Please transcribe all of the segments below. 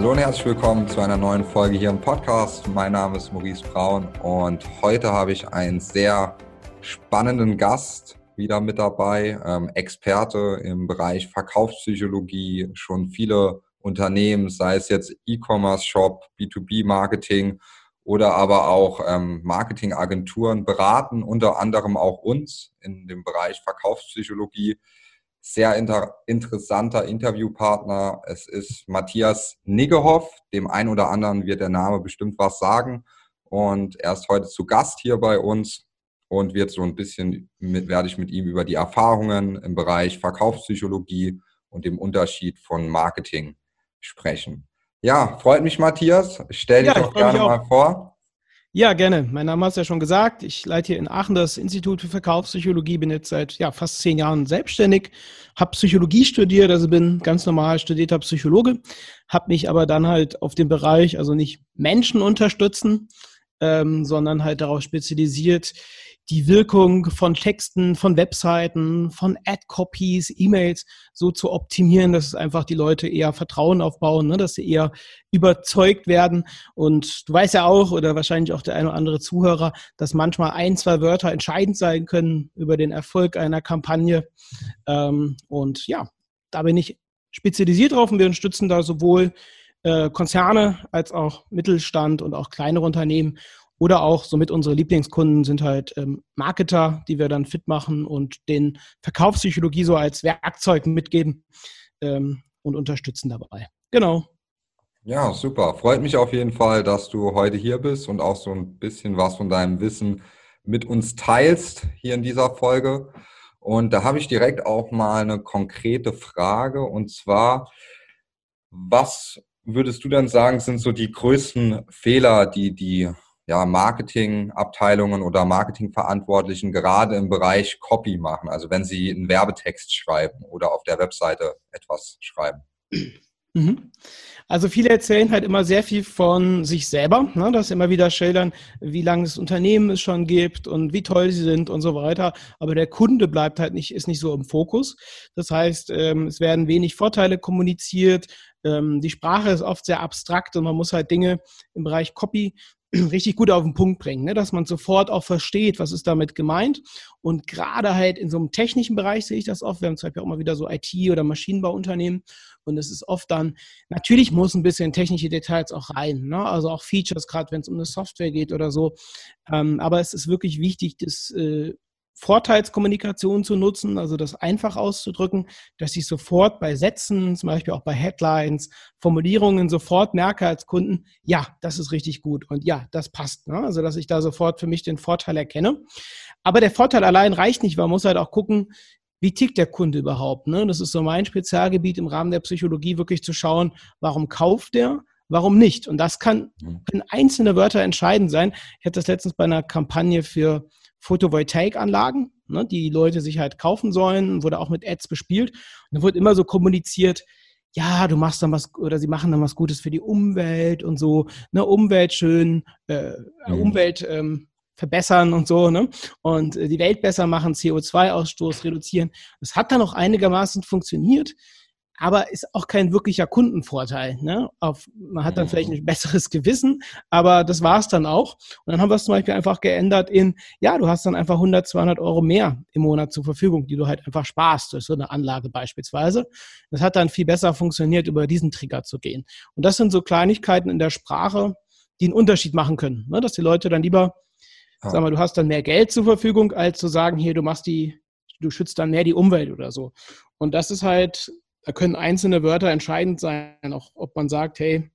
Hallo und herzlich willkommen zu einer neuen Folge hier im Podcast. Mein Name ist Maurice Braun und heute habe ich einen sehr spannenden Gast wieder mit dabei, ähm, Experte im Bereich Verkaufspsychologie, schon viele Unternehmen, sei es jetzt E-Commerce-Shop, B2B-Marketing oder aber auch ähm, Marketingagenturen beraten, unter anderem auch uns in dem Bereich Verkaufspsychologie sehr inter interessanter Interviewpartner. Es ist Matthias Niggehoff. Dem einen oder anderen wird der Name bestimmt was sagen. Und er ist heute zu Gast hier bei uns und wird so ein bisschen, mit, werde ich mit ihm über die Erfahrungen im Bereich Verkaufspsychologie und dem Unterschied von Marketing sprechen. Ja, freut mich, Matthias. Stell dich ja, doch gerne mal vor. Ja, gerne. Mein Name hast du ja schon gesagt. Ich leite hier in Aachen das Institut für Verkaufspsychologie, bin jetzt seit ja, fast zehn Jahren selbstständig, habe Psychologie studiert, also bin ganz normal studierter Psychologe, habe mich aber dann halt auf den Bereich, also nicht Menschen unterstützen, ähm, sondern halt darauf spezialisiert, die Wirkung von Texten, von Webseiten, von Ad-Copies, E-Mails so zu optimieren, dass einfach die Leute eher Vertrauen aufbauen, ne, dass sie eher überzeugt werden. Und du weißt ja auch, oder wahrscheinlich auch der eine oder andere Zuhörer, dass manchmal ein, zwei Wörter entscheidend sein können über den Erfolg einer Kampagne. Ähm, und ja, da bin ich spezialisiert drauf und wir unterstützen da sowohl äh, Konzerne als auch Mittelstand und auch kleinere Unternehmen oder auch somit unsere Lieblingskunden sind halt ähm, Marketer, die wir dann fit machen und den Verkaufspsychologie so als Werkzeug mitgeben ähm, und unterstützen dabei. Genau. Ja, super. Freut mich auf jeden Fall, dass du heute hier bist und auch so ein bisschen was von deinem Wissen mit uns teilst hier in dieser Folge. Und da habe ich direkt auch mal eine konkrete Frage und zwar, was würdest du denn sagen, sind so die größten Fehler, die die ja, Marketingabteilungen oder Marketingverantwortlichen gerade im Bereich Copy machen, also wenn sie einen Werbetext schreiben oder auf der Webseite etwas schreiben? Mhm. Also viele erzählen halt immer sehr viel von sich selber, ne, dass sie immer wieder schildern, wie lange das Unternehmen es schon gibt und wie toll sie sind und so weiter. Aber der Kunde bleibt halt nicht, ist nicht so im Fokus. Das heißt, ähm, es werden wenig Vorteile kommuniziert. Ähm, die Sprache ist oft sehr abstrakt und man muss halt Dinge im Bereich Copy richtig gut auf den Punkt bringen, ne? dass man sofort auch versteht, was ist damit gemeint. Und gerade halt in so einem technischen Bereich sehe ich das oft. Wir haben zum Beispiel auch immer wieder so IT- oder Maschinenbauunternehmen. Und es ist oft dann, natürlich muss ein bisschen technische Details auch rein, ne? also auch Features, gerade wenn es um eine Software geht oder so. Ähm, aber es ist wirklich wichtig, das äh, Vorteilskommunikation zu nutzen, also das einfach auszudrücken, dass ich sofort bei Sätzen, zum Beispiel auch bei Headlines, Formulierungen sofort merke als Kunden, ja, das ist richtig gut und ja, das passt. Ne? Also dass ich da sofort für mich den Vorteil erkenne. Aber der Vorteil allein reicht nicht, man muss halt auch gucken, wie tickt der Kunde überhaupt? Ne? Das ist so mein Spezialgebiet im Rahmen der Psychologie, wirklich zu schauen, warum kauft der? Warum nicht? Und das kann, mhm. können einzelne Wörter entscheidend sein. Ich hatte das letztens bei einer Kampagne für Photovoltaikanlagen, ne, die Leute sich halt kaufen sollen, wurde auch mit Ads bespielt. Und da wurde immer so kommuniziert, ja, du machst dann was oder sie machen dann was Gutes für die Umwelt und so, ne, Umwelt schön, äh, mhm. Umwelt ähm, verbessern und so, ne? Und äh, die Welt besser machen, CO2-Ausstoß reduzieren. Das hat dann auch einigermaßen funktioniert aber ist auch kein wirklicher Kundenvorteil. Ne? Auf, man hat dann vielleicht ein besseres Gewissen, aber das war es dann auch. Und dann haben wir es zum Beispiel einfach geändert in, ja, du hast dann einfach 100, 200 Euro mehr im Monat zur Verfügung, die du halt einfach sparst durch so eine Anlage beispielsweise. Das hat dann viel besser funktioniert, über diesen Trigger zu gehen. Und das sind so Kleinigkeiten in der Sprache, die einen Unterschied machen können, ne? dass die Leute dann lieber, ja. sag mal, du hast dann mehr Geld zur Verfügung, als zu sagen, hier, du machst die, du schützt dann mehr die Umwelt oder so. Und das ist halt da können einzelne Wörter entscheidend sein, auch ob man sagt, hey,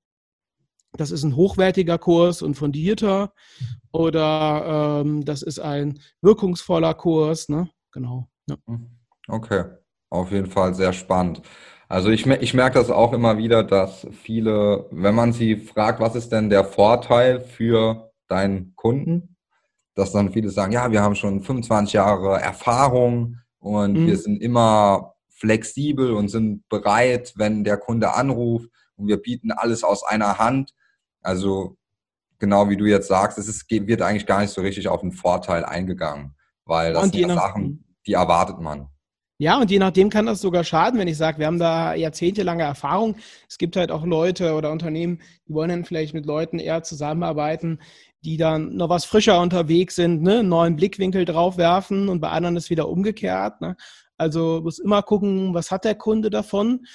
das ist ein hochwertiger Kurs und fundierter oder ähm, das ist ein wirkungsvoller Kurs. Ne? Genau. Ja. Okay, auf jeden Fall sehr spannend. Also ich, ich merke das auch immer wieder, dass viele, wenn man sie fragt, was ist denn der Vorteil für deinen Kunden, dass dann viele sagen, ja, wir haben schon 25 Jahre Erfahrung und mhm. wir sind immer flexibel und sind bereit, wenn der Kunde anruft und wir bieten alles aus einer Hand. Also genau wie du jetzt sagst, es ist, wird eigentlich gar nicht so richtig auf den Vorteil eingegangen, weil das sind ja Sachen, die erwartet man. Ja, und je nachdem kann das sogar schaden, wenn ich sage, wir haben da jahrzehntelange Erfahrung. Es gibt halt auch Leute oder Unternehmen, die wollen dann vielleicht mit Leuten eher zusammenarbeiten, die dann noch was frischer unterwegs sind, ne? einen neuen Blickwinkel drauf werfen und bei anderen ist wieder umgekehrt. Ne? Also muss immer gucken, was hat der Kunde davon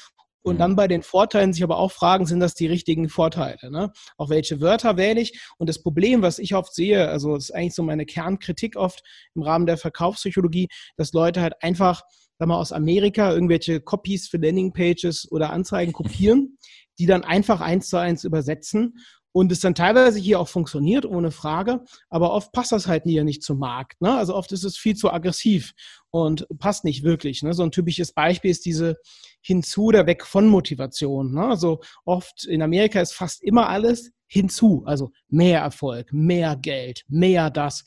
und dann mhm. bei den Vorteilen sich aber auch fragen, sind das die richtigen Vorteile? Ne? Auch welche Wörter wähle ich? Und das Problem, was ich oft sehe, also das ist eigentlich so meine Kernkritik oft im Rahmen der Verkaufspsychologie, dass Leute halt einfach sag mal, aus Amerika irgendwelche Copies für Landingpages oder Anzeigen kopieren, die dann einfach eins zu eins übersetzen und es dann teilweise hier auch funktioniert, ohne Frage, aber oft passt das halt hier nicht zum Markt. Ne? Also oft ist es viel zu aggressiv und passt nicht wirklich. Ne? So ein typisches Beispiel ist diese Hinzu- oder Weg von Motivation. Ne? Also oft in Amerika ist fast immer alles hinzu, also mehr Erfolg, mehr Geld, mehr das.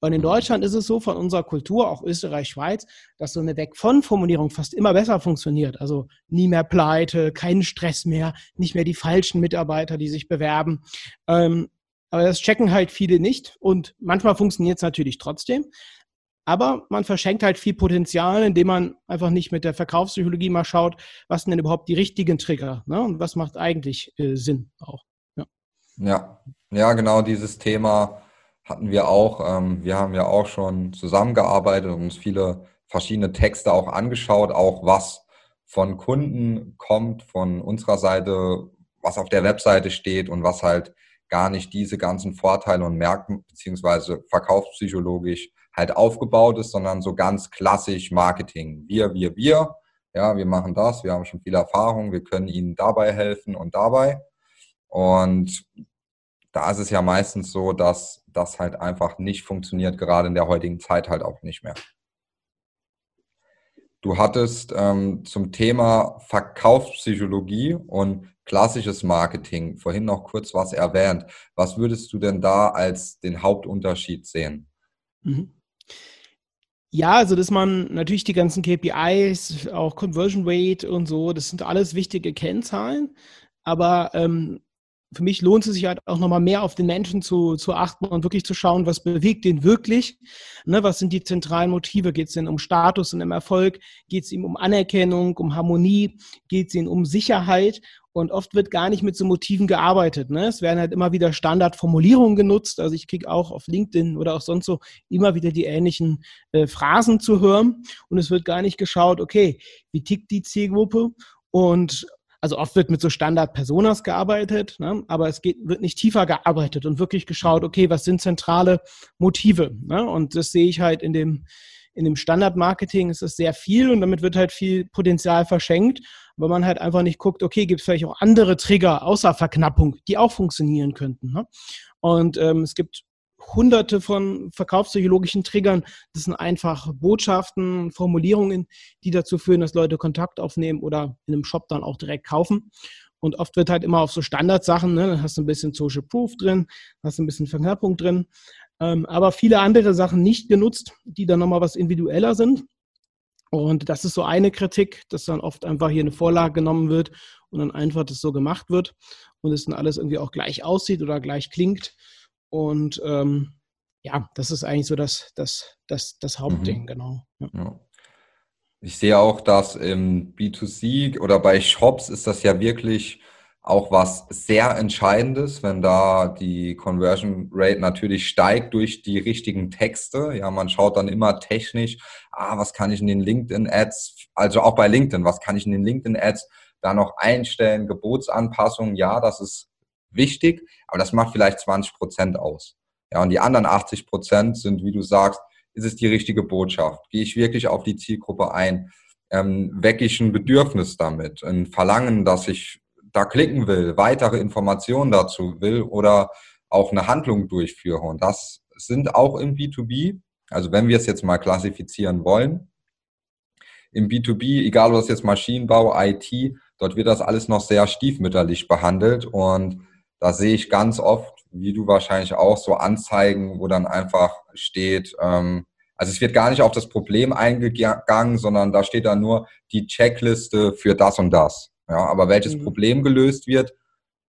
Und in Deutschland ist es so von unserer Kultur, auch Österreich, Schweiz, dass so eine Weg von Formulierung fast immer besser funktioniert. Also nie mehr Pleite, keinen Stress mehr, nicht mehr die falschen Mitarbeiter, die sich bewerben. Ähm, aber das checken halt viele nicht und manchmal funktioniert es natürlich trotzdem. Aber man verschenkt halt viel Potenzial, indem man einfach nicht mit der Verkaufspsychologie mal schaut, was sind denn überhaupt die richtigen Trigger ne? und was macht eigentlich äh, Sinn auch. Ja. ja, ja, genau dieses Thema hatten wir auch. Ähm, wir haben ja auch schon zusammengearbeitet und uns viele verschiedene Texte auch angeschaut, auch was von Kunden kommt, von unserer Seite, was auf der Webseite steht und was halt gar nicht diese ganzen Vorteile und Märkten beziehungsweise verkaufspsychologisch halt aufgebaut ist, sondern so ganz klassisch Marketing. Wir, wir, wir. Ja, wir machen das, wir haben schon viel Erfahrung, wir können Ihnen dabei helfen und dabei. Und da ist es ja meistens so, dass das halt einfach nicht funktioniert, gerade in der heutigen Zeit halt auch nicht mehr. Du hattest ähm, zum Thema Verkaufspsychologie und klassisches Marketing vorhin noch kurz was erwähnt. Was würdest du denn da als den Hauptunterschied sehen? Mhm. Ja, also dass man natürlich die ganzen KPIs, auch Conversion Rate und so, das sind alles wichtige Kennzahlen. Aber ähm, für mich lohnt es sich halt auch nochmal mehr auf den Menschen zu, zu achten und wirklich zu schauen, was bewegt den wirklich. Ne, was sind die zentralen Motive? Geht es denn um Status und um Erfolg? Geht es ihm um Anerkennung, um Harmonie? Geht es ihm um Sicherheit? Und oft wird gar nicht mit so Motiven gearbeitet. Ne? Es werden halt immer wieder Standardformulierungen genutzt. Also ich kriege auch auf LinkedIn oder auch sonst so immer wieder die ähnlichen äh, Phrasen zu hören. Und es wird gar nicht geschaut, okay, wie tickt die Zielgruppe? Und also oft wird mit so Standard-Personas gearbeitet, ne? aber es geht, wird nicht tiefer gearbeitet und wirklich geschaut, okay, was sind zentrale Motive? Ne? Und das sehe ich halt in dem, in dem Standard-Marketing ist es sehr viel und damit wird halt viel Potenzial verschenkt, weil man halt einfach nicht guckt, okay, gibt es vielleicht auch andere Trigger außer Verknappung, die auch funktionieren könnten. Ne? Und ähm, es gibt hunderte von verkaufspsychologischen Triggern. Das sind einfach Botschaften, Formulierungen, die dazu führen, dass Leute Kontakt aufnehmen oder in einem Shop dann auch direkt kaufen. Und oft wird halt immer auf so Standardsachen, ne, dann hast du ein bisschen Social Proof drin, hast ein bisschen Verknappung drin, ähm, aber viele andere Sachen nicht genutzt, die dann nochmal was individueller sind. Und das ist so eine Kritik, dass dann oft einfach hier eine Vorlage genommen wird und dann einfach das so gemacht wird und es dann alles irgendwie auch gleich aussieht oder gleich klingt. Und ähm, ja, das ist eigentlich so das, das, das, das Hauptding, mhm. genau. Ja. Ja. Ich sehe auch, dass im B2C oder bei Shops ist das ja wirklich auch was sehr Entscheidendes, wenn da die Conversion Rate natürlich steigt durch die richtigen Texte. Ja, man schaut dann immer technisch, ah, was kann ich in den LinkedIn Ads, also auch bei LinkedIn, was kann ich in den LinkedIn Ads da noch einstellen, Gebotsanpassungen, ja, das ist wichtig, aber das macht vielleicht 20 Prozent aus. Ja, und die anderen 80 Prozent sind, wie du sagst, ist es die richtige Botschaft? Gehe ich wirklich auf die Zielgruppe ein? Ähm, wecke ich ein Bedürfnis damit? Ein Verlangen, dass ich da klicken will, weitere Informationen dazu will oder auch eine Handlung durchführe? Und das sind auch im B2B, also wenn wir es jetzt mal klassifizieren wollen, im B2B, egal ob das jetzt Maschinenbau, IT, dort wird das alles noch sehr stiefmütterlich behandelt und da sehe ich ganz oft, wie du wahrscheinlich auch, so Anzeigen, wo dann einfach steht, ähm, also es wird gar nicht auf das Problem eingegangen, sondern da steht dann nur die Checkliste für das und das. Ja, aber welches mhm. Problem gelöst wird,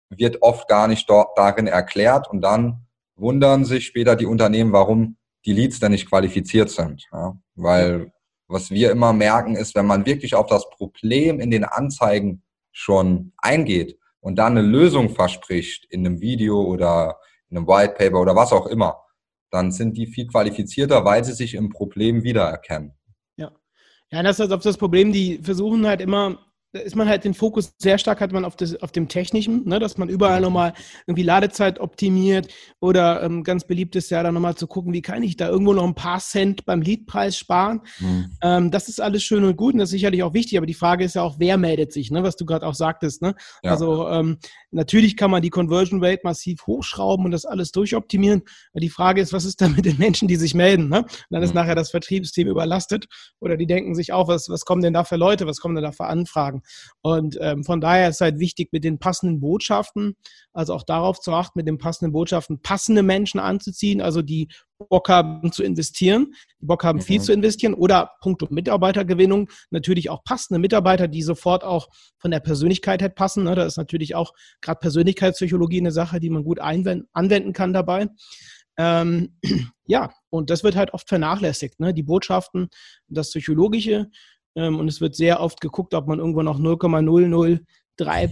wird oft gar nicht dort darin erklärt und dann wundern sich später die Unternehmen, warum die Leads dann nicht qualifiziert sind. Ja, weil was wir immer merken, ist, wenn man wirklich auf das Problem in den Anzeigen schon eingeht und dann eine Lösung verspricht in einem Video oder in einem White Paper oder was auch immer, dann sind die viel qualifizierter, weil sie sich im Problem wiedererkennen. Ja. Ja, das ist das Problem, die versuchen halt immer da ist man halt den Fokus sehr stark hat man auf, das, auf dem Technischen, ne, dass man überall nochmal irgendwie Ladezeit optimiert oder ähm, ganz beliebt ist ja dann nochmal zu gucken, wie kann ich da irgendwo noch ein paar Cent beim Leadpreis sparen. Mhm. Ähm, das ist alles schön und gut und das ist sicherlich auch wichtig, aber die Frage ist ja auch, wer meldet sich, ne, was du gerade auch sagtest. Ne? Ja. Also ähm, natürlich kann man die Conversion Rate massiv hochschrauben und das alles durchoptimieren. Aber die Frage ist, was ist da mit den Menschen, die sich melden? Ne? Und dann ist mhm. nachher das Vertriebsteam überlastet oder die denken sich auch, was, was kommen denn da für Leute, was kommen denn da für Anfragen? Sagen. Und ähm, von daher ist es halt wichtig, mit den passenden Botschaften, also auch darauf zu achten, mit den passenden Botschaften passende Menschen anzuziehen, also die Bock haben zu investieren, die Bock haben mhm. viel zu investieren oder punkto Mitarbeitergewinnung natürlich auch passende Mitarbeiter, die sofort auch von der Persönlichkeit her passen. Ne? Da ist natürlich auch gerade Persönlichkeitspsychologie eine Sache, die man gut anwenden kann dabei. Ähm, ja, und das wird halt oft vernachlässigt. Ne? Die Botschaften, das Psychologische, ähm, und es wird sehr oft geguckt, ob man irgendwo noch 0,003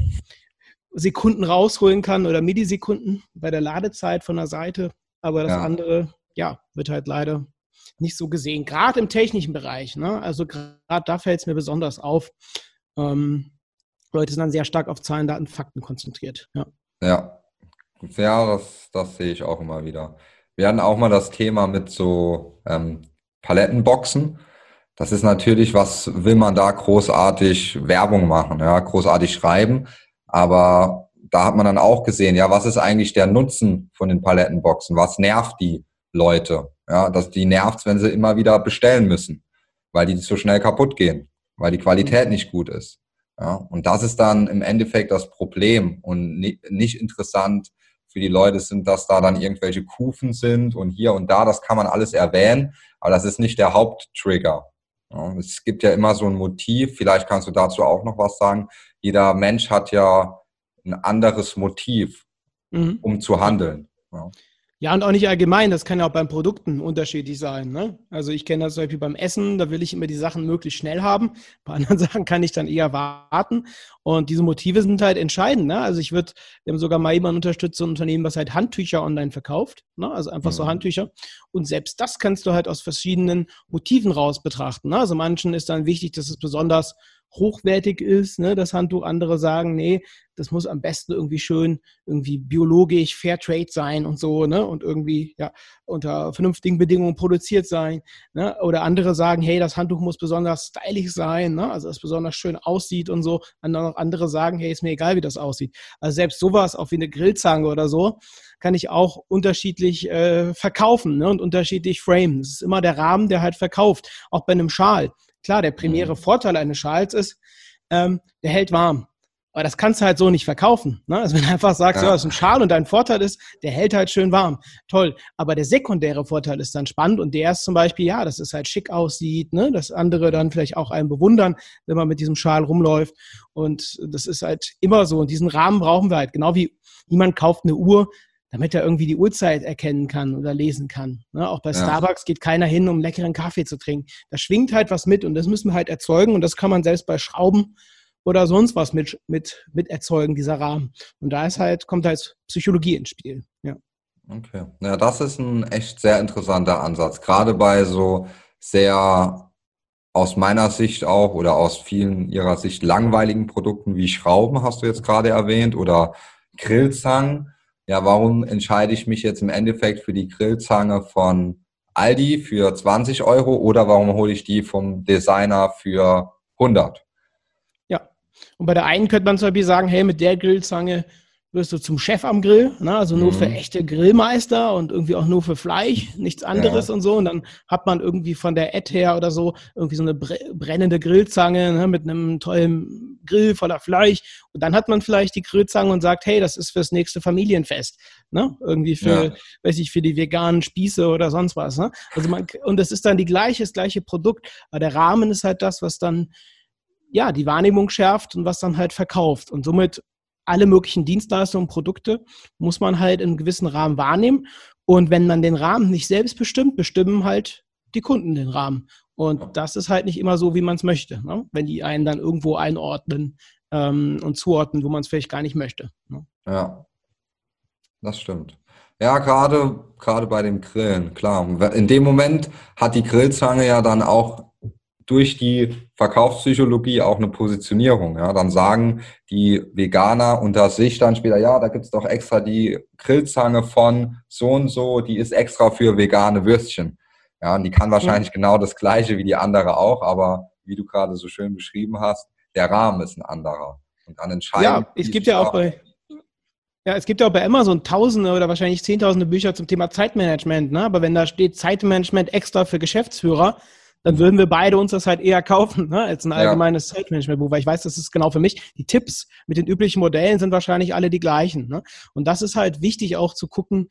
Sekunden rausholen kann oder Millisekunden bei der Ladezeit von der Seite. Aber das ja. andere, ja, wird halt leider nicht so gesehen. Gerade im technischen Bereich. Ne? Also gerade da fällt es mir besonders auf. Ähm, Leute sind dann sehr stark auf Zahlen, Daten, Fakten konzentriert. Ja, ja. ja das, das sehe ich auch immer wieder. Wir hatten auch mal das Thema mit so ähm, Palettenboxen. Das ist natürlich, was will man da großartig Werbung machen, ja, großartig schreiben. Aber da hat man dann auch gesehen, ja, was ist eigentlich der Nutzen von den Palettenboxen? Was nervt die Leute? Ja, dass die nervt, wenn sie immer wieder bestellen müssen, weil die so schnell kaputt gehen, weil die Qualität nicht gut ist. Ja, und das ist dann im Endeffekt das Problem und nicht interessant für die Leute sind, dass da dann irgendwelche Kufen sind und hier und da, das kann man alles erwähnen, aber das ist nicht der Haupttrigger. Ja, es gibt ja immer so ein Motiv, vielleicht kannst du dazu auch noch was sagen. Jeder Mensch hat ja ein anderes Motiv, mhm. um zu handeln. Ja. Ja, und auch nicht allgemein, das kann ja auch beim Produkten unterschiedlich sein. Ne? Also ich kenne das zum Beispiel beim Essen, da will ich immer die Sachen möglichst schnell haben. Bei anderen Sachen kann ich dann eher warten. Und diese Motive sind halt entscheidend. Ne? Also ich würde, wir haben sogar mal jemanden unterstützt, so ein Unternehmen, was halt Handtücher online verkauft. Ne? Also einfach mhm. so Handtücher. Und selbst das kannst du halt aus verschiedenen Motiven raus betrachten. Ne? Also manchen ist dann wichtig, dass es besonders hochwertig ist, ne, das Handtuch. Andere sagen, nee, das muss am besten irgendwie schön, irgendwie biologisch, Fairtrade sein und so, ne, und irgendwie, ja, unter vernünftigen Bedingungen produziert sein, ne. Oder andere sagen, hey, das Handtuch muss besonders stylisch sein, ne, also es besonders schön aussieht und so. Andere sagen, hey, ist mir egal, wie das aussieht. Also selbst sowas, auch wie eine Grillzange oder so, kann ich auch unterschiedlich äh, verkaufen, ne, und unterschiedlich framen. Das ist immer der Rahmen, der halt verkauft. Auch bei einem Schal. Klar, der primäre mhm. Vorteil eines Schals ist, ähm, der hält warm. Aber das kannst du halt so nicht verkaufen. Ne? Also wenn du einfach sagst, ja. ja, das ist ein Schal und dein Vorteil ist, der hält halt schön warm. Toll. Aber der sekundäre Vorteil ist dann spannend und der ist zum Beispiel, ja, dass es halt schick aussieht, ne? dass andere dann vielleicht auch einen bewundern, wenn man mit diesem Schal rumläuft. Und das ist halt immer so. Und diesen Rahmen brauchen wir halt. Genau wie niemand kauft eine Uhr, damit er irgendwie die Uhrzeit erkennen kann oder lesen kann. Ne? Auch bei ja. Starbucks geht keiner hin, um leckeren Kaffee zu trinken. Da schwingt halt was mit und das müssen wir halt erzeugen und das kann man selbst bei Schrauben oder sonst was mit, mit, mit erzeugen, dieser Rahmen. Und da ist halt, kommt halt Psychologie ins Spiel. Ja. Okay. Ja, das ist ein echt sehr interessanter Ansatz. Gerade bei so sehr aus meiner Sicht auch oder aus vielen ihrer Sicht langweiligen Produkten wie Schrauben, hast du jetzt gerade erwähnt, oder Grillzangen ja, warum entscheide ich mich jetzt im Endeffekt für die Grillzange von Aldi für 20 Euro oder warum hole ich die vom Designer für 100? Ja, und bei der einen könnte man zum Beispiel sagen, hey, mit der Grillzange wirst du zum Chef am Grill, ne? also nur mhm. für echte Grillmeister und irgendwie auch nur für Fleisch, nichts anderes ja. und so. Und dann hat man irgendwie von der Ad her oder so irgendwie so eine brennende Grillzange ne? mit einem tollen Grill voller Fleisch. Und dann hat man vielleicht die Grillzange und sagt, hey, das ist fürs nächste Familienfest. Ne? Irgendwie für, ja. weiß ich, für die veganen Spieße oder sonst was. Ne? Also man, und das ist dann die gleiche, das gleiche Produkt. Aber der Rahmen ist halt das, was dann ja, die Wahrnehmung schärft und was dann halt verkauft. Und somit alle möglichen Dienstleistungen und Produkte muss man halt in einem gewissen Rahmen wahrnehmen. Und wenn man den Rahmen nicht selbst bestimmt, bestimmen halt die Kunden den Rahmen. Und das ist halt nicht immer so, wie man es möchte, ne? wenn die einen dann irgendwo einordnen ähm, und zuordnen, wo man es vielleicht gar nicht möchte. Ne? Ja, das stimmt. Ja, gerade, gerade bei dem Grillen, klar. In dem Moment hat die Grillzange ja dann auch durch die Verkaufspsychologie auch eine Positionierung. Ja, dann sagen die Veganer unter sich dann später, ja, da gibt's doch extra die Grillzange von so und so, die ist extra für vegane Würstchen. Ja, und die kann wahrscheinlich mhm. genau das Gleiche wie die andere auch, aber wie du gerade so schön beschrieben hast, der Rahmen ist ein anderer. Und dann entscheiden. Ja, es gibt ja auch bei, ja, es gibt ja auch bei Amazon tausende oder wahrscheinlich zehntausende Bücher zum Thema Zeitmanagement, ne? Aber wenn da steht Zeitmanagement extra für Geschäftsführer, dann würden wir beide uns das halt eher kaufen, ne, als ein allgemeines ja. Zeitmanagement-Buch, weil ich weiß, das ist genau für mich. Die Tipps mit den üblichen Modellen sind wahrscheinlich alle die gleichen. Ne? Und das ist halt wichtig auch zu gucken,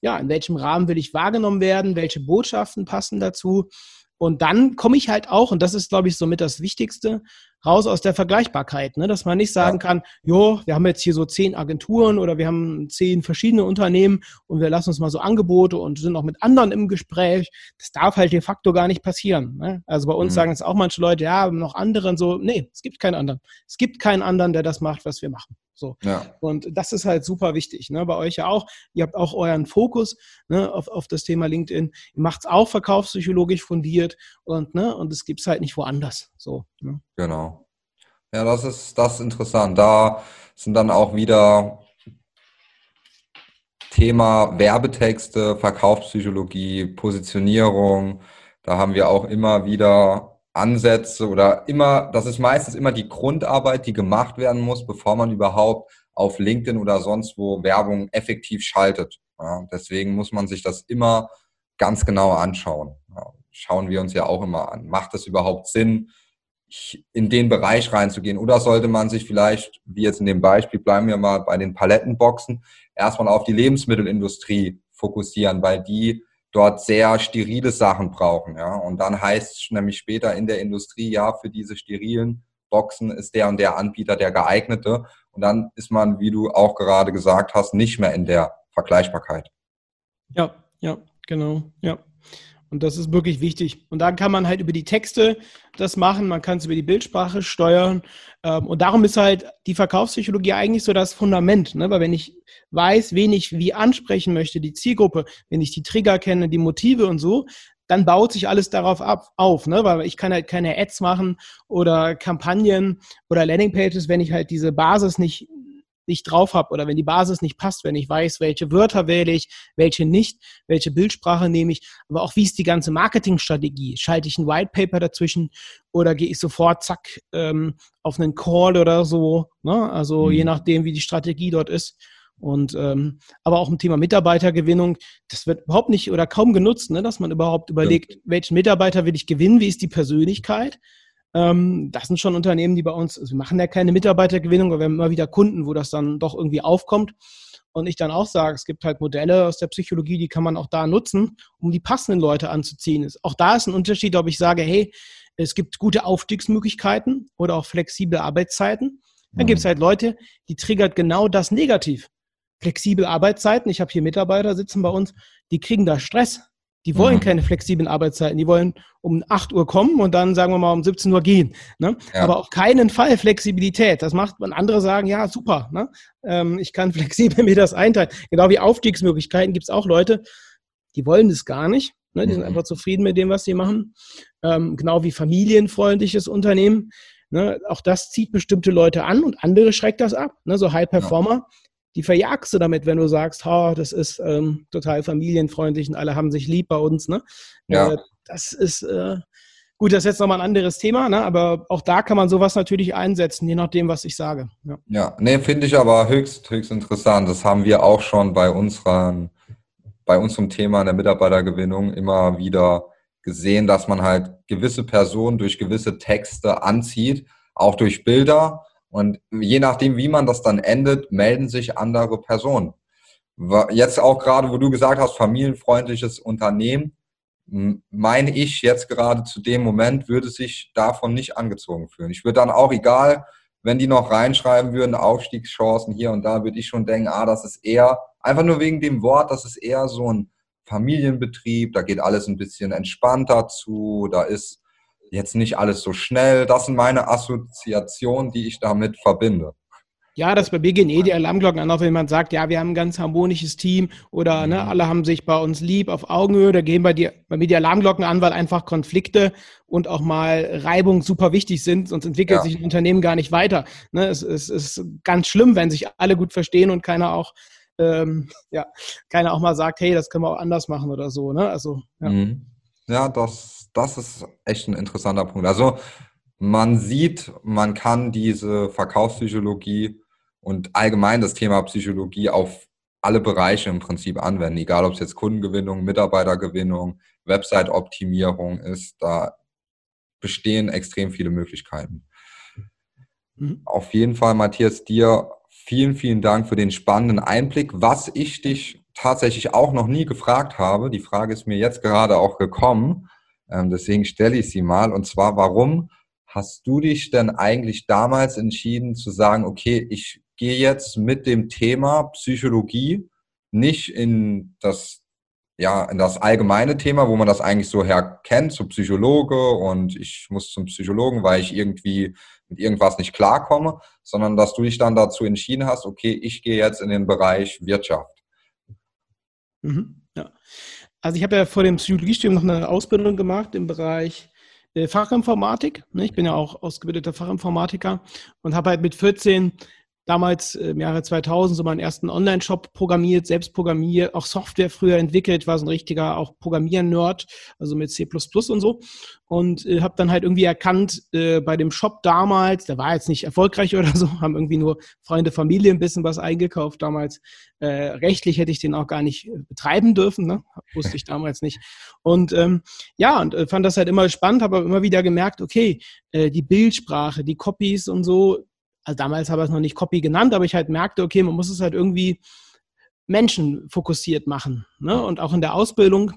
ja, in welchem Rahmen will ich wahrgenommen werden, welche Botschaften passen dazu. Und dann komme ich halt auch, und das ist, glaube ich, somit das Wichtigste, raus aus der Vergleichbarkeit, ne? dass man nicht sagen ja. kann, jo, wir haben jetzt hier so zehn Agenturen oder wir haben zehn verschiedene Unternehmen und wir lassen uns mal so Angebote und sind auch mit anderen im Gespräch. Das darf halt de facto gar nicht passieren. Ne? Also bei uns mhm. sagen es auch manche Leute, ja, noch anderen so, nee, es gibt keinen anderen. Es gibt keinen anderen, der das macht, was wir machen. So. Ja. Und das ist halt super wichtig. Ne? Bei euch ja auch. Ihr habt auch euren Fokus ne, auf, auf das Thema LinkedIn. Ihr macht es auch verkaufspsychologisch fundiert und, ne, und es gibt es halt nicht woanders. So, ne? Genau. Ja, das ist, das ist interessant. Da sind dann auch wieder Thema Werbetexte, Verkaufspsychologie, Positionierung. Da haben wir auch immer wieder Ansätze oder immer, das ist meistens immer die Grundarbeit, die gemacht werden muss, bevor man überhaupt auf LinkedIn oder sonst wo Werbung effektiv schaltet. Ja, deswegen muss man sich das immer ganz genau anschauen. Ja, schauen wir uns ja auch immer an. Macht es überhaupt Sinn, in den Bereich reinzugehen? Oder sollte man sich vielleicht, wie jetzt in dem Beispiel, bleiben wir mal bei den Palettenboxen, erstmal auf die Lebensmittelindustrie fokussieren, weil die dort sehr sterile Sachen brauchen. Ja? Und dann heißt es nämlich später in der Industrie, ja, für diese sterilen Boxen ist der und der Anbieter der geeignete. Und dann ist man, wie du auch gerade gesagt hast, nicht mehr in der Vergleichbarkeit. Ja, ja, genau, ja. Und das ist wirklich wichtig. Und da kann man halt über die Texte das machen, man kann es über die Bildsprache steuern. Ähm, und darum ist halt die Verkaufspsychologie eigentlich so das Fundament. Ne? Weil wenn ich weiß, wen ich wie ansprechen möchte, die Zielgruppe, wenn ich die Trigger kenne, die Motive und so, dann baut sich alles darauf ab, auf, ne? weil ich kann halt keine Ads machen oder Kampagnen oder Landingpages, wenn ich halt diese Basis nicht, nicht drauf habe oder wenn die Basis nicht passt, wenn ich weiß, welche Wörter wähle ich, welche nicht, welche Bildsprache nehme ich, aber auch wie ist die ganze Marketingstrategie? Schalte ich ein White Paper dazwischen oder gehe ich sofort zack ähm, auf einen Call oder so? Ne? Also mhm. je nachdem, wie die Strategie dort ist. Und ähm, aber auch im Thema Mitarbeitergewinnung, das wird überhaupt nicht oder kaum genutzt, ne, dass man überhaupt überlegt, ja. welchen Mitarbeiter will ich gewinnen, wie ist die Persönlichkeit ähm, das sind schon Unternehmen, die bei uns, also wir machen ja keine Mitarbeitergewinnung, aber wir haben immer wieder Kunden, wo das dann doch irgendwie aufkommt. Und ich dann auch sage, es gibt halt Modelle aus der Psychologie, die kann man auch da nutzen, um die passenden Leute anzuziehen. Auch da ist ein Unterschied, ob ich sage, hey, es gibt gute Aufstiegsmöglichkeiten oder auch flexible Arbeitszeiten. Dann gibt es mhm. halt Leute, die triggert genau das negativ. Flexible Arbeitszeiten, ich habe hier Mitarbeiter sitzen bei uns, die kriegen da Stress. Die wollen mhm. keine flexiblen Arbeitszeiten. Die wollen um 8 Uhr kommen und dann, sagen wir mal, um 17 Uhr gehen. Ne? Ja. Aber auf keinen Fall Flexibilität. Das macht man. Andere sagen, ja, super. Ne? Ähm, ich kann flexibel mir das einteilen. Genau wie Aufstiegsmöglichkeiten gibt es auch Leute, die wollen das gar nicht. Ne? Die mhm. sind einfach zufrieden mit dem, was sie machen. Ähm, genau wie familienfreundliches Unternehmen. Ne? Auch das zieht bestimmte Leute an und andere schreckt das ab. Ne? So High Performer. Ja die verjagst du damit, wenn du sagst, oh, das ist ähm, total familienfreundlich und alle haben sich lieb bei uns. Ne? Ja. Äh, das ist äh, gut, das ist jetzt nochmal ein anderes Thema, ne? aber auch da kann man sowas natürlich einsetzen, je nachdem, was ich sage. Ja, ja nee, finde ich aber höchst, höchst interessant. Das haben wir auch schon bei unseren, bei unserem Thema in der Mitarbeitergewinnung immer wieder gesehen, dass man halt gewisse Personen durch gewisse Texte anzieht, auch durch Bilder und je nachdem, wie man das dann endet, melden sich andere Personen. Jetzt auch gerade, wo du gesagt hast, familienfreundliches Unternehmen, meine ich jetzt gerade zu dem Moment, würde sich davon nicht angezogen fühlen. Ich würde dann auch, egal, wenn die noch reinschreiben würden, Aufstiegschancen hier und da, würde ich schon denken, ah, das ist eher, einfach nur wegen dem Wort, das ist eher so ein Familienbetrieb, da geht alles ein bisschen entspannter zu, da ist jetzt nicht alles so schnell. Das sind meine Assoziationen, die ich damit verbinde. Ja, das bei mir gehen eh die Alarmglocken an, auch wenn man sagt, ja, wir haben ein ganz harmonisches Team oder ne, mhm. alle haben sich bei uns lieb auf Augenhöhe, da gehen bei, dir, bei mir die Alarmglocken an, weil einfach Konflikte und auch mal Reibung super wichtig sind, sonst entwickelt ja. sich ein Unternehmen gar nicht weiter. Ne, es, es, ist ganz schlimm, wenn sich alle gut verstehen und keiner auch ähm, ja, keiner auch mal sagt, hey, das können wir auch anders machen oder so. Ne? Also, ja, mhm. ja das, das ist echt ein interessanter Punkt. Also man sieht, man kann diese Verkaufspsychologie und allgemein das Thema Psychologie auf alle Bereiche im Prinzip anwenden, egal ob es jetzt Kundengewinnung, Mitarbeitergewinnung, Website-Optimierung ist, da bestehen extrem viele Möglichkeiten. Mhm. Auf jeden Fall, Matthias, dir vielen, vielen Dank für den spannenden Einblick. Was ich dich tatsächlich auch noch nie gefragt habe, die Frage ist mir jetzt gerade auch gekommen, deswegen stelle ich sie mal, und zwar, warum hast du dich denn eigentlich damals entschieden zu sagen, okay, ich gehe jetzt mit dem Thema Psychologie nicht in das ja, in das allgemeine Thema, wo man das eigentlich so herkennt, so Psychologe und ich muss zum Psychologen, weil ich irgendwie mit irgendwas nicht klarkomme, sondern dass du dich dann dazu entschieden hast, okay, ich gehe jetzt in den Bereich Wirtschaft. Mhm, ja. Also ich habe ja vor dem Psychologiestudium noch eine Ausbildung gemacht im Bereich äh, Fachinformatik. Ne? Ich bin ja auch ausgebildeter Fachinformatiker und habe halt mit 14 damals im Jahre 2000 so meinen ersten Online-Shop programmiert, selbst programmiert, auch Software früher entwickelt, war so ein richtiger auch Programmieren-Nerd, also mit C++ und so. Und äh, habe dann halt irgendwie erkannt, äh, bei dem Shop damals, der war jetzt nicht erfolgreich oder so, haben irgendwie nur Freunde, Familie ein bisschen was eingekauft damals. Äh, rechtlich hätte ich den auch gar nicht äh, betreiben dürfen, ne? wusste ich damals nicht. Und ähm, ja, und äh, fand das halt immer spannend, habe immer wieder gemerkt, okay, äh, die Bildsprache, die Copies und so, also damals habe ich es noch nicht Copy genannt, aber ich halt merkte, okay, man muss es halt irgendwie menschenfokussiert machen. Ne? Und auch in der Ausbildung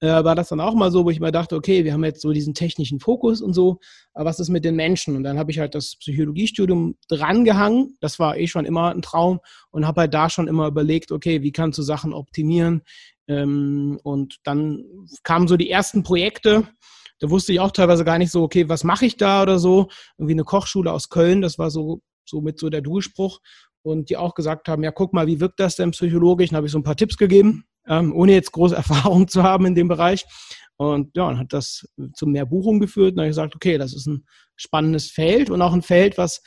äh, war das dann auch mal so, wo ich mir dachte, okay, wir haben jetzt so diesen technischen Fokus und so, aber was ist mit den Menschen? Und dann habe ich halt das Psychologiestudium drangehangen. Das war eh schon immer ein Traum und habe halt da schon immer überlegt, okay, wie kannst du Sachen optimieren? Ähm, und dann kamen so die ersten Projekte da wusste ich auch teilweise gar nicht so, okay, was mache ich da oder so. Irgendwie eine Kochschule aus Köln, das war so, so mit so der Durchspruch. Und die auch gesagt haben, ja, guck mal, wie wirkt das denn psychologisch? Dann habe ich so ein paar Tipps gegeben, ähm, ohne jetzt große Erfahrung zu haben in dem Bereich. Und ja, dann hat das zu mehr Buchungen geführt. Und dann habe ich gesagt, okay, das ist ein spannendes Feld und auch ein Feld, was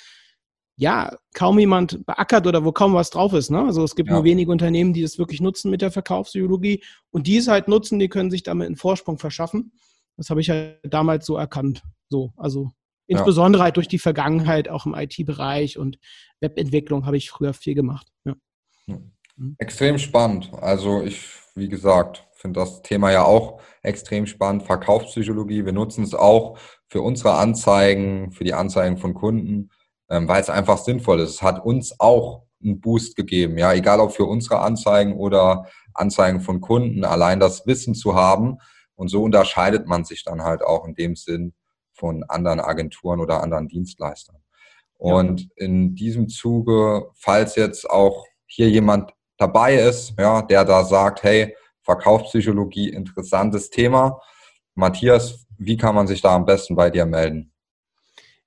ja kaum jemand beackert oder wo kaum was drauf ist. Ne? Also es gibt ja. nur wenige Unternehmen, die das wirklich nutzen mit der Verkaufspsychologie. Und die es halt nutzen, die können sich damit einen Vorsprung verschaffen. Das habe ich ja damals so erkannt. So, also insbesondere ja. halt durch die Vergangenheit auch im IT-Bereich und Webentwicklung habe ich früher viel gemacht. Ja. Mhm. Extrem spannend. Also ich, wie gesagt, finde das Thema ja auch extrem spannend. Verkaufspsychologie, wir nutzen es auch für unsere Anzeigen, für die Anzeigen von Kunden, ähm, weil es einfach sinnvoll ist. Es hat uns auch einen Boost gegeben, ja, egal ob für unsere Anzeigen oder Anzeigen von Kunden, allein das Wissen zu haben, und so unterscheidet man sich dann halt auch in dem Sinn von anderen Agenturen oder anderen Dienstleistern. Und ja. in diesem Zuge, falls jetzt auch hier jemand dabei ist, ja, der da sagt, hey, Verkaufspsychologie, interessantes Thema. Matthias, wie kann man sich da am besten bei dir melden?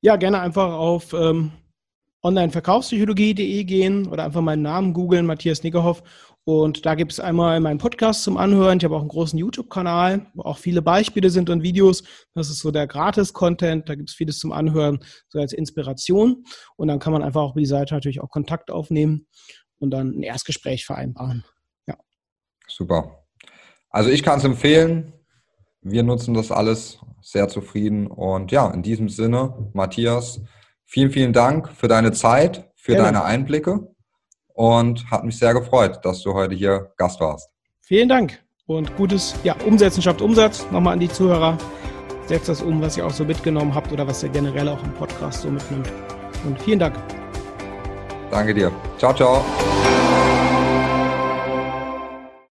Ja, gerne einfach auf ähm, onlineverkaufspsychologie.de gehen oder einfach meinen Namen googeln, Matthias Nickerhoff und da gibt es einmal meinen Podcast zum Anhören. Ich habe auch einen großen YouTube-Kanal, wo auch viele Beispiele sind und Videos. Das ist so der Gratis-Content. Da gibt es vieles zum Anhören, so als Inspiration. Und dann kann man einfach auch über die Seite natürlich auch Kontakt aufnehmen und dann ein Erstgespräch vereinbaren. Ja. Super. Also ich kann es empfehlen. Wir nutzen das alles sehr zufrieden. Und ja, in diesem Sinne, Matthias, vielen, vielen Dank für deine Zeit, für Gerne. deine Einblicke und hat mich sehr gefreut, dass du heute hier Gast warst. Vielen Dank und gutes ja, Umsetzen schafft Umsatz. Nochmal an die Zuhörer. Setzt das um, was ihr auch so mitgenommen habt oder was ihr generell auch im Podcast so mitnimmt. Und vielen Dank. Danke dir. Ciao, ciao.